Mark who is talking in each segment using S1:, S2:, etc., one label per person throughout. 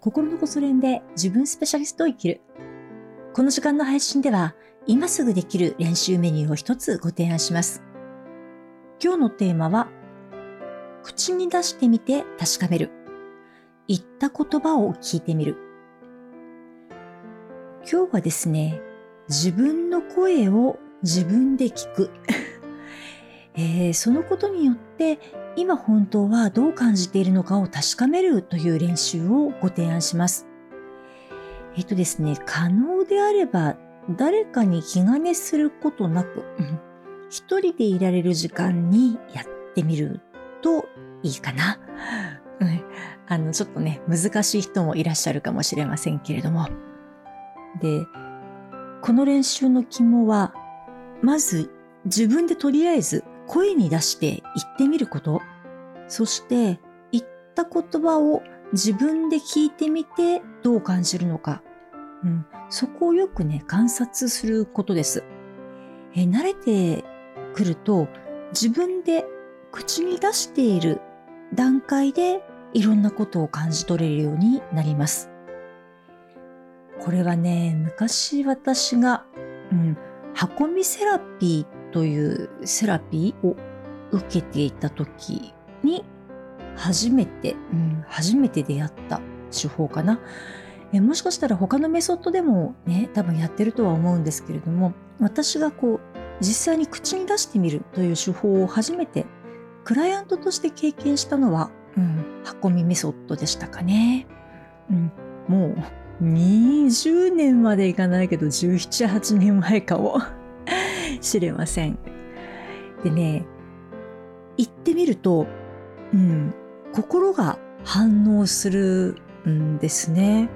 S1: 心のこそ練で自分スペシャリストを生きる。この時間の配信では、今すぐできる練習メニューを一つご提案します。今日のテーマは、口に出してみて確かめる。言った言葉を聞いてみる。今日はですね、自分の声を自分で聞く。えー、そのことによって今本当はどう感じているのかを確かめるという練習をご提案します。えっ、とですね、可能であれば誰かに気兼ねすることなく、一人でいられる時間にやってみるといいかな。あの、ちょっとね、難しい人もいらっしゃるかもしれませんけれども。で、この練習の肝は、まず自分でとりあえず声に出して言ってみること。そして言った言葉を自分で聞いてみてどう感じるのか。うん、そこをよくね、観察することです。え慣れてくると自分で口に出している段階でいろんなことを感じ取れるようになります。これはね、昔私が、うん、箱見セラピーというセラピーを受けていた時に初めて、うん、初めて出会った手法かな。えもしかしたら他のメソッドでもね、多分やってるとは思うんですけれども、私がこう、実際に口に出してみるという手法を初めてクライアントとして経験したのは、うん、運びメソッドでしたかね。うん、もう20年までいかないけど17、8年前かも。しれません。でね、行ってみると、うん、心が反応するんですね。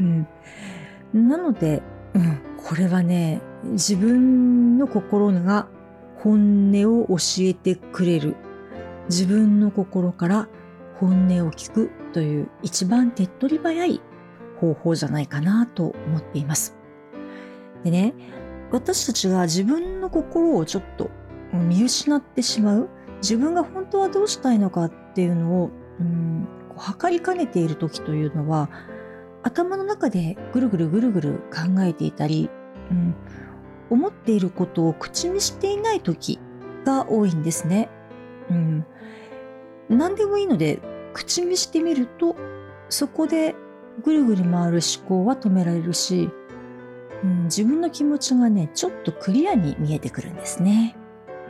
S1: うん、なので、うん、これはね、自分の心が本音を教えてくれる。自分の心から本音を聞くという一番手っ取り早い方法じゃないかなと思っています。でね、私たちが自分の心をちょっと見失ってしまう自分が本当はどうしたいのかっていうのを、うん、測りかねている時というのは頭の中でぐるぐるぐるぐる考えていたり、うん、思っていることを口にしていない時が多いんですね。うん、何でもいいので口にしてみるとそこでぐるぐる回る思考は止められるしうん、自分の気持ちがね、ちょっとクリアに見えてくるんですね。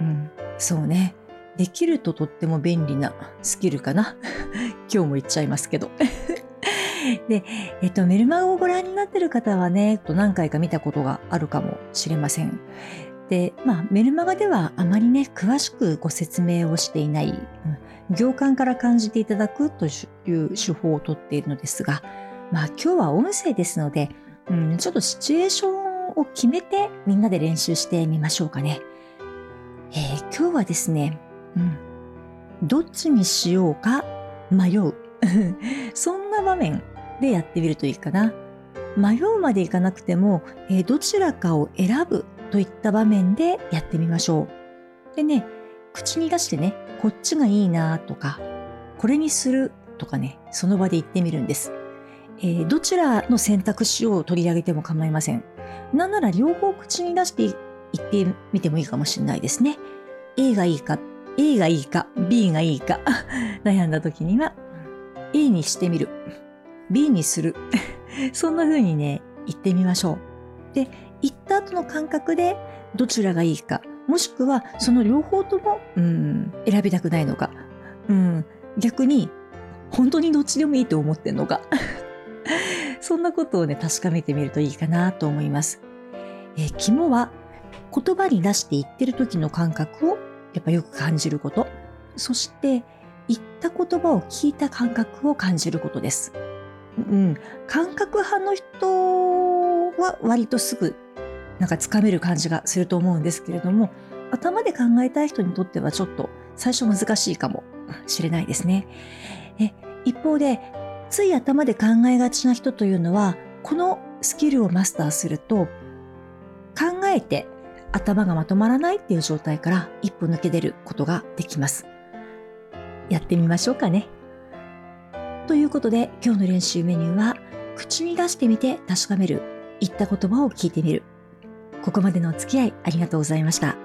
S1: うん、そうね。できるととっても便利なスキルかな。今日も言っちゃいますけど。で、えっと、メルマガをご覧になってる方はね、何回か見たことがあるかもしれません。で、まあ、メルマガではあまりね、詳しくご説明をしていない、うん、行間から感じていただくという手法をとっているのですが、まあ、今日は音声ですので、うん、ちょっとシチュエーションを決めてみんなで練習してみましょうかね。えー、今日はですね、うん、どっちにしようか迷う。そんな場面でやってみるといいかな。迷うまでいかなくても、えー、どちらかを選ぶといった場面でやってみましょう。でね、口に出してね、こっちがいいなとか、これにするとかね、その場で言ってみるんです。えー、どちらの選択肢を取り上げても構いません。なんなら両方口に出して言ってみてもいいかもしれないですね。A がいいか、A がいいか、B がいいか 悩んだ時には A にしてみる。B にする。そんな風にね、言ってみましょう。で、言った後の感覚でどちらがいいか、もしくはその両方とも、うん、選びたくないのか、うん、逆に本当にどっちでもいいと思ってんのかそんなことをね、確かめてみるといいかなと思います。えー、肝は言葉に出して言ってる時の感覚をやっぱよく感じること。そして言った言葉を聞いた感覚を感じることです。うん。感覚派の人は割とすぐなんかつかめる感じがすると思うんですけれども、頭で考えたい人にとってはちょっと最初難しいかもしれないですね。え一方でつい頭で考えがちな人というのは、このスキルをマスターすると、考えて頭がまとまらないっていう状態から一歩抜け出ることができます。やってみましょうかね。ということで今日の練習メニューは口に出してみて確かめる言った言葉を聞いてみるここまでのお付き合いありがとうございました